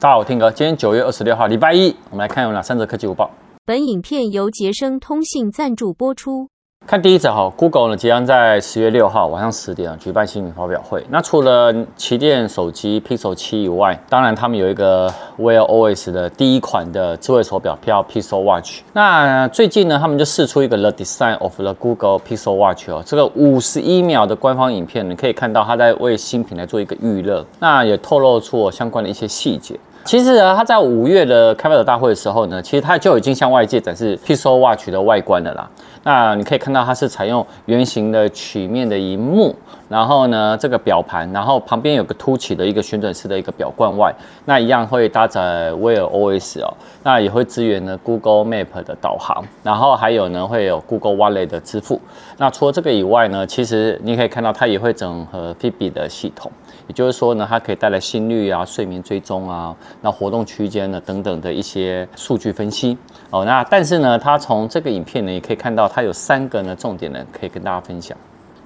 大家好，我 Tim 哥，今天九月二十六号，礼拜一，我们来看有哪三则科技午报。本影片由杰生通信赞助播出。看第一则哈，Google 呢即将在十月六号晚上十点举办新品发表会。那除了旗舰手机 Pixel 七以外，当然他们有一个 Wear OS 的第一款的智慧手表，叫 Pixel Watch。那最近呢，他们就试出一个 The Design of the Google Pixel Watch 哦，这个五十一秒的官方影片，你可以看到他在为新品来做一个预热，那也透露出相关的一些细节。其实呢，它在五月的开发者大会的时候呢，其实它就已经向外界展示 Pixel Watch 的外观了啦。那你可以看到它是采用圆形的曲面的萤幕，然后呢，这个表盘，然后旁边有个凸起的一个旋转式的一个表冠外，那一样会搭载 Wear OS 哦，那也会支援呢 Google Map 的导航，然后还有呢会有 Google Wallet 的支付。那除了这个以外呢，其实你可以看到它也会整合 Fitbit 的系统，也就是说呢，它可以带来心率啊、睡眠追踪啊、那活动区间呢等等的一些数据分析哦。那但是呢，它从这个影片呢也可以看到。它有三个呢重点呢，可以跟大家分享。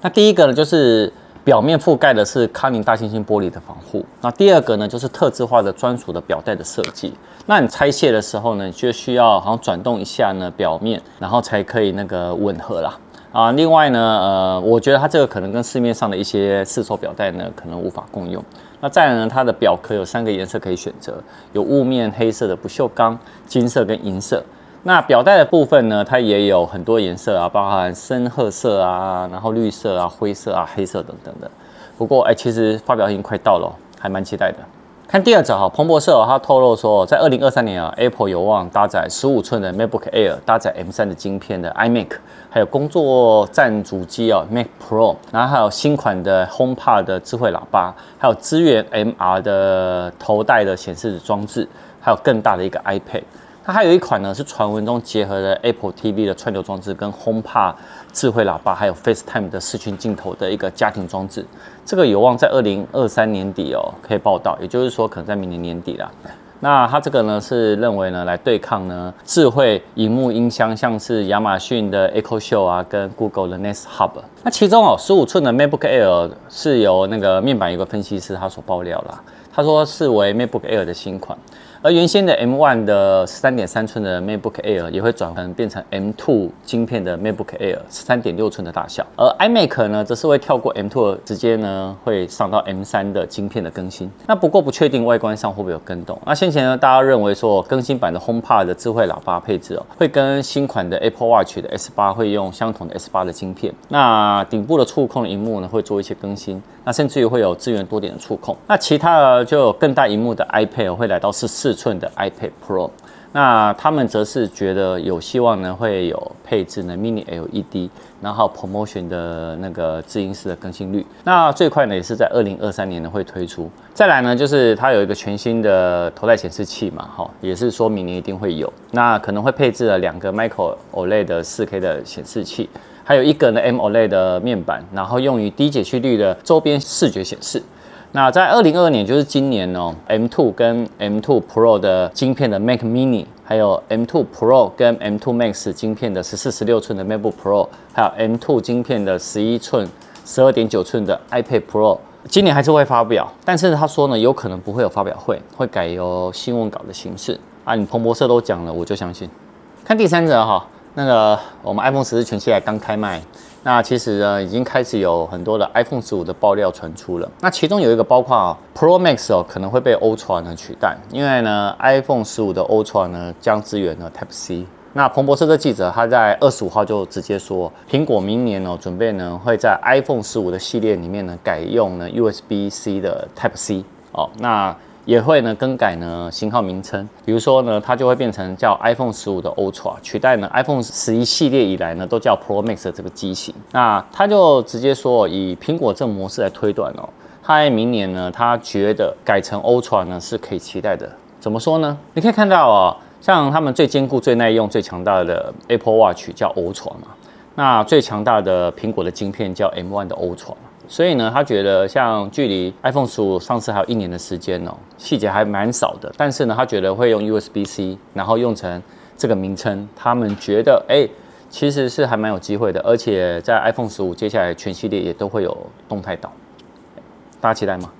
那第一个呢，就是表面覆盖的是康宁大猩猩玻璃的防护。那第二个呢，就是特制化的专属的表带的设计。那你拆卸的时候呢，就需要好像转动一下呢表面，然后才可以那个吻合啦。啊，另外呢，呃，我觉得它这个可能跟市面上的一些市售表带呢，可能无法共用。那再呢，它的表壳有三个颜色可以选择，有雾面黑色的不锈钢、金色跟银色。那表带的部分呢，它也有很多颜色啊，包含深褐色啊，然后绿色啊、灰色啊、黑色等等的。不过，哎、其实发表已经快到了，还蛮期待的。看第二则哈，彭博社他透露说，在二零二三年啊，Apple 有望搭载十五寸的 MacBook Air，搭载 M 三的晶片的 iMac，还有工作站主机啊 Mac Pro，然后还有新款的 HomePod 的智慧喇叭，还有支援 MR 的头戴的显示装置，还有更大的一个 iPad。它还有一款呢，是传闻中结合了 Apple TV 的串流装置，跟 HomePod 智慧喇叭，还有 FaceTime 的视讯镜头的一个家庭装置。这个有望在二零二三年底哦，可以报道，也就是说可能在明年年底啦。那它这个呢是认为呢来对抗呢智慧荧幕音箱，像是亚马逊的 Echo Show 啊，跟 Google 的 Nest Hub。那其中哦，十五寸的 MacBook Air 是由那个面板有个分析师他所爆料啦，他说视为 MacBook Air 的新款。而原先的 M1 的十三点三寸的 MacBook Air 也会转换变成 M2 晶片的 MacBook Air 十三点六寸的大小，而 iMac 呢则是会跳过 M2，直接呢会上到 M3 的晶片的更新。那不过不确定外观上会不会有更动。那先前呢大家认为说更新版的 HomePod 的智慧喇叭配置哦，会跟新款的 Apple Watch 的 S8 会用相同的 S8 的晶片。那顶部的触控荧幕呢会做一些更新，那甚至于会有支援多点的触控。那其他的就有更大荧幕的 iPad 会来到十四寸的 iPad Pro，那他们则是觉得有希望呢，会有配置呢 Mini LED，然后 Promotion 的那个字音式的更新率，那最快呢也是在二零二三年呢会推出。再来呢，就是它有一个全新的头戴显示器嘛，哈，也是说明年一定会有，那可能会配置了两个 Micro OLED 的四 K 的显示器，还有一个呢 M OLED 的面板，然后用于低解析率的周边视觉显示。那在二零二二年，就是今年哦，M2 跟 M2 Pro 的晶片的 Mac Mini，还有 M2 Pro 跟 M2 Max 晶片的十四、十六寸的 MacBook Pro，还有 M2 晶片的十一寸、十二点九寸的 iPad Pro，今年还是会发表，但是他说呢，有可能不会有发表会，会改由新闻稿的形式啊。你彭博社都讲了，我就相信。看第三则哈。那个我们 iPhone 十四全系列刚开卖，那其实呢已经开始有很多的 iPhone 十五的爆料传出了。那其中有一个包括 Pro Max 哦可能会被 Ultra 呢取代，因为呢 iPhone 十五的 Ultra 呢将支援了 Type C。那彭博社的记者他在二十五号就直接说，苹果明年哦准备呢会在 iPhone 十五的系列里面呢改用呢 USB C 的 Type C 哦那。也会呢更改呢型号名称，比如说呢，它就会变成叫 iPhone 十五的 Ultra，取代呢 iPhone 十一系列以来呢都叫 Pro Max 的这个机型。那他就直接说，以苹果这个模式来推断哦，他明年呢，他觉得改成 Ultra 呢是可以期待的。怎么说呢？你可以看到哦，像他们最坚固、最耐用、最强大的 Apple Watch 叫 Ultra 嘛，那最强大的苹果的晶片叫 M1 的 Ultra。所以呢，他觉得像距离 iPhone 十五上市还有一年的时间哦，细节还蛮少的。但是呢，他觉得会用 USB-C，然后用成这个名称，他们觉得哎，其实是还蛮有机会的。而且在 iPhone 十五接下来全系列也都会有动态岛，大家期待吗？